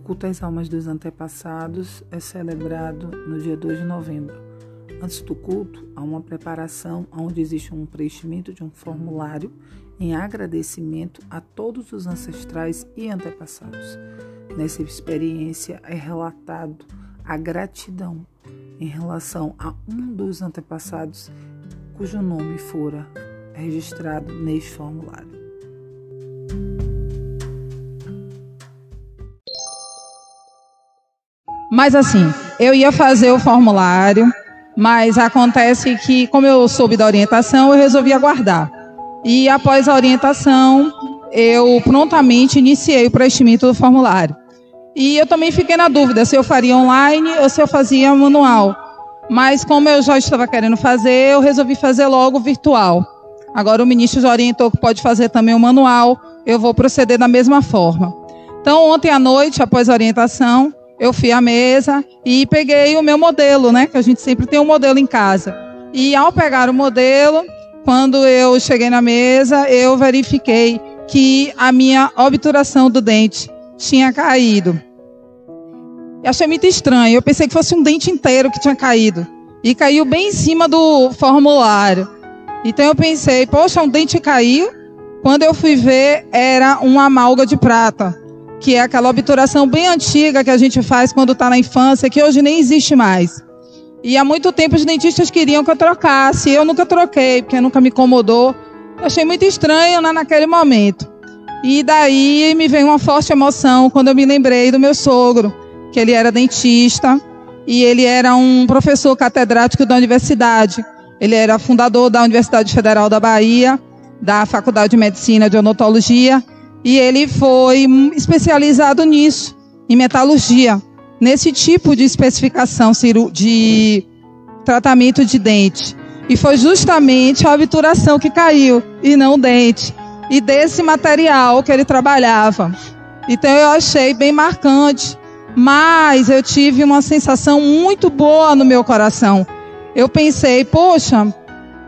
culto às almas dos antepassados é celebrado no dia 2 de novembro. Antes do culto, há uma preparação onde existe um preenchimento de um formulário em agradecimento a todos os ancestrais e antepassados. Nessa experiência é relatado a gratidão em relação a um dos antepassados cujo nome fora registrado neste formulário. Mas assim, eu ia fazer o formulário, mas acontece que, como eu soube da orientação, eu resolvi aguardar. E após a orientação, eu prontamente iniciei o preenchimento do formulário. E eu também fiquei na dúvida se eu faria online ou se eu fazia manual. Mas como eu já estava querendo fazer, eu resolvi fazer logo virtual. Agora o ministro já orientou que pode fazer também o manual, eu vou proceder da mesma forma. Então, ontem à noite, após a orientação, eu fui à mesa e peguei o meu modelo, né? Que a gente sempre tem um modelo em casa. E ao pegar o modelo, quando eu cheguei na mesa, eu verifiquei que a minha obturação do dente tinha caído. Eu achei muito estranho. Eu pensei que fosse um dente inteiro que tinha caído. E caiu bem em cima do formulário. Então eu pensei, poxa, um dente caiu. Quando eu fui ver, era uma amalga de prata que é aquela obturação bem antiga que a gente faz quando está na infância, que hoje nem existe mais. E há muito tempo os dentistas queriam que eu trocasse, eu nunca troquei, porque nunca me incomodou. Eu achei muito estranho né, naquele momento. E daí me veio uma forte emoção quando eu me lembrei do meu sogro, que ele era dentista e ele era um professor catedrático da universidade. Ele era fundador da Universidade Federal da Bahia, da Faculdade de Medicina de Odontologia e ele foi especializado nisso, em metalurgia, nesse tipo de especificação de tratamento de dente. E foi justamente a obturação que caiu, e não o dente. E desse material que ele trabalhava. Então eu achei bem marcante. Mas eu tive uma sensação muito boa no meu coração. Eu pensei, poxa,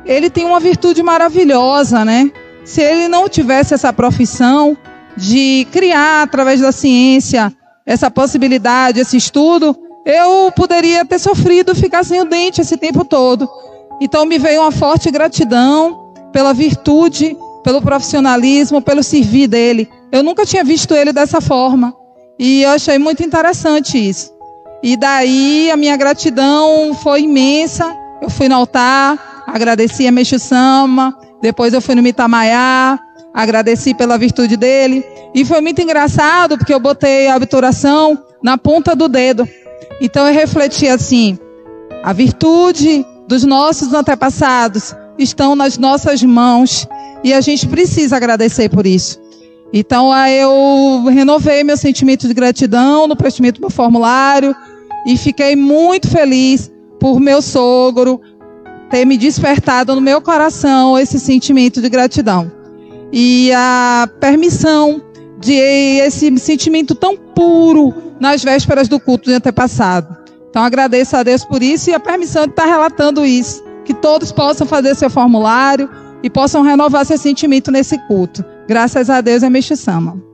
ele tem uma virtude maravilhosa, né? Se ele não tivesse essa profissão, de criar através da ciência essa possibilidade, esse estudo, eu poderia ter sofrido ficar sem o dente esse tempo todo. Então me veio uma forte gratidão pela virtude, pelo profissionalismo, pelo servir dele. Eu nunca tinha visto ele dessa forma. E eu achei muito interessante isso. E daí a minha gratidão foi imensa. Eu fui no altar, agradeci a Meixo Sama, depois eu fui no Mitamaiá, agradeci pela virtude dele. E foi muito engraçado porque eu botei a obturação na ponta do dedo. Então eu refleti assim: a virtude dos nossos antepassados estão nas nossas mãos e a gente precisa agradecer por isso. Então eu renovei meu sentimento de gratidão no preenchimento do formulário e fiquei muito feliz por meu sogro ter me despertado no meu coração esse sentimento de gratidão e a permissão de esse sentimento tão puro nas vésperas do culto de antepassado. Então agradeço a Deus por isso e a permissão de estar relatando isso. Que todos possam fazer seu formulário e possam renovar seu sentimento nesse culto. Graças a Deus é Mexi Sama.